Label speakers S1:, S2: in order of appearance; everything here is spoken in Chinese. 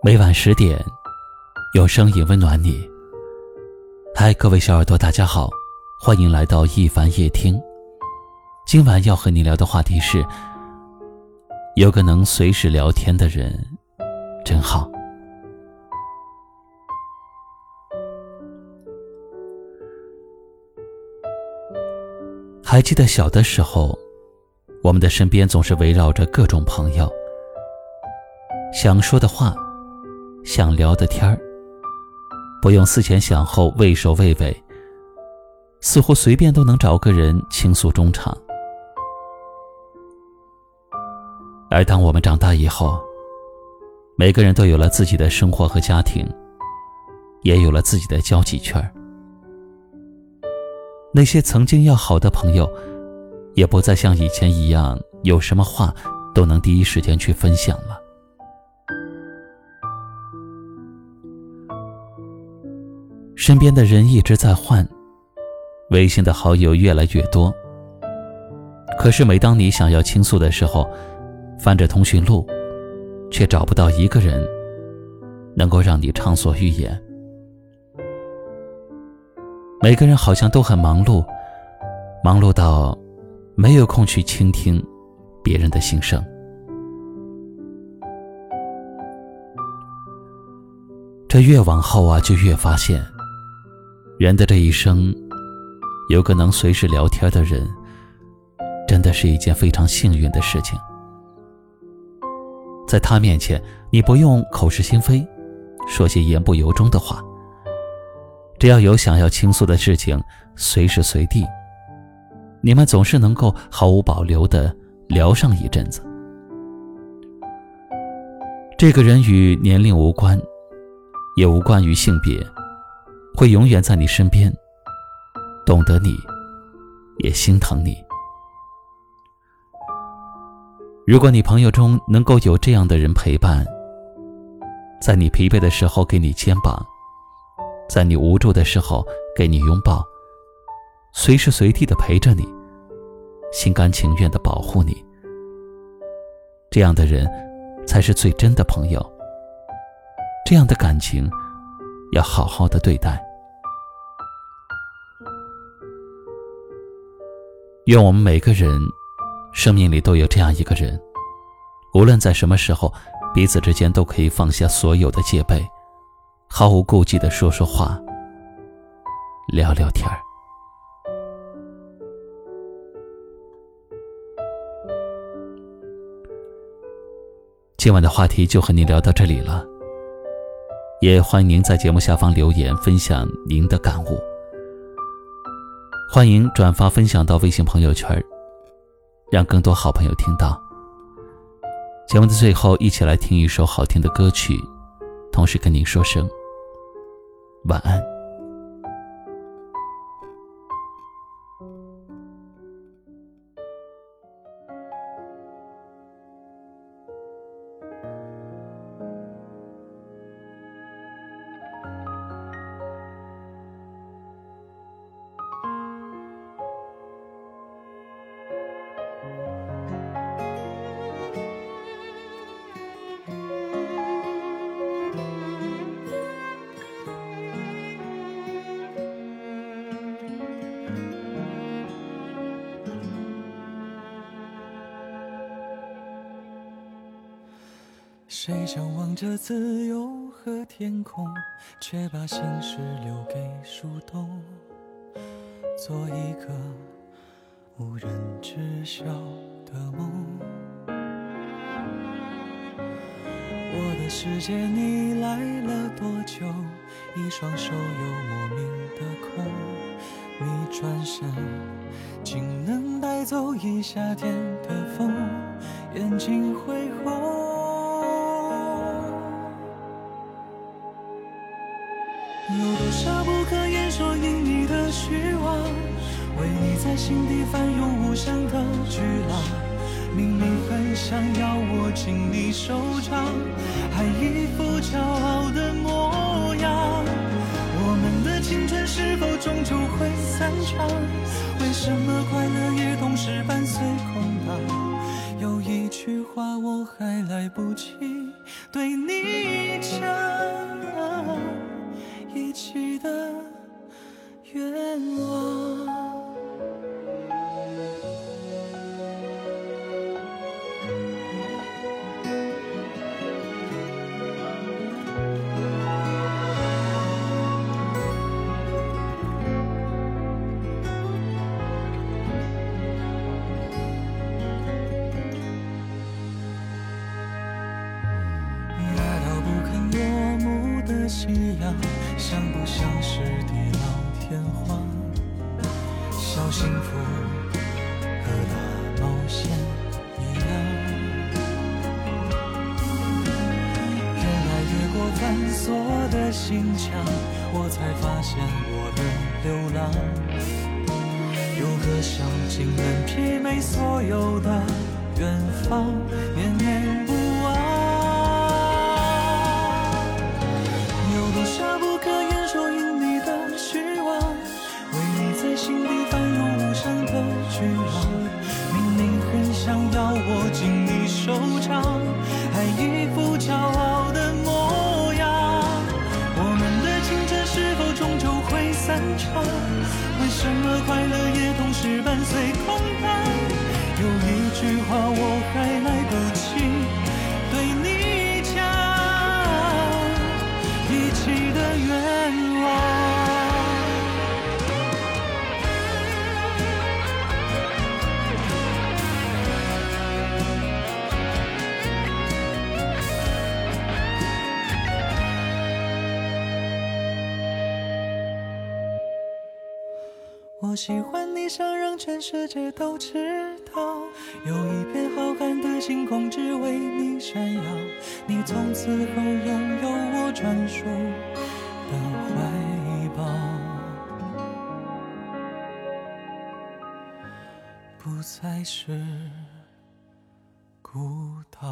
S1: 每晚十点，有声音温暖你。嗨，各位小耳朵，大家好，欢迎来到一凡夜听。今晚要和你聊的话题是：有个能随时聊天的人，真好。还记得小的时候，我们的身边总是围绕着各种朋友，想说的话。想聊的天儿，不用思前想后、畏首畏尾，似乎随便都能找个人倾诉衷肠。而当我们长大以后，每个人都有了自己的生活和家庭，也有了自己的交际圈儿。那些曾经要好的朋友，也不再像以前一样，有什么话都能第一时间去分享了。身边的人一直在换，微信的好友越来越多。可是每当你想要倾诉的时候，翻着通讯录，却找不到一个人能够让你畅所欲言。每个人好像都很忙碌，忙碌到没有空去倾听别人的心声。这越往后啊，就越发现。人的这一生，有个能随时聊天的人，真的是一件非常幸运的事情。在他面前，你不用口是心非，说些言不由衷的话。只要有想要倾诉的事情，随时随地，你们总是能够毫无保留的聊上一阵子。这个人与年龄无关，也无关于性别。会永远在你身边，懂得你，也心疼你。如果你朋友中能够有这样的人陪伴，在你疲惫的时候给你肩膀，在你无助的时候给你拥抱，随时随地的陪着你，心甘情愿的保护你，这样的人才是最真的朋友。这样的感情，要好好的对待。愿我们每个人生命里都有这样一个人，无论在什么时候，彼此之间都可以放下所有的戒备，毫无顾忌的说说话，聊聊天儿。今晚的话题就和您聊到这里了，也欢迎您在节目下方留言分享您的感悟。欢迎转发分享到微信朋友圈，让更多好朋友听到。节目的最后，一起来听一首好听的歌曲，同时跟您说声晚安。
S2: 谁向往着自由和天空，却把心事留给树洞，做一个无人知晓的梦。我的世界你来了多久？一双手又莫名的空。你转身，竟能带走一夏天的风，眼睛会你在心底翻涌无声的巨浪。明明很想要握紧你手掌，还一副骄傲的模样。我们的青春是否终究会散场？为什么快乐也同时伴随空荡？有一句。句话我还来不及对你讲，一起的愿望。一样像不像是地老天荒？小幸福和大冒险一样。原来越过繁琐的心墙，我才发现我的流浪。有个小径能媲美所有的远方，快乐也同时伴随空白？有一句话我还我喜欢你，想让全世界都知道，有一片浩瀚的星空只为你闪耀。你从此后拥有我专属的怀抱，不再是孤岛。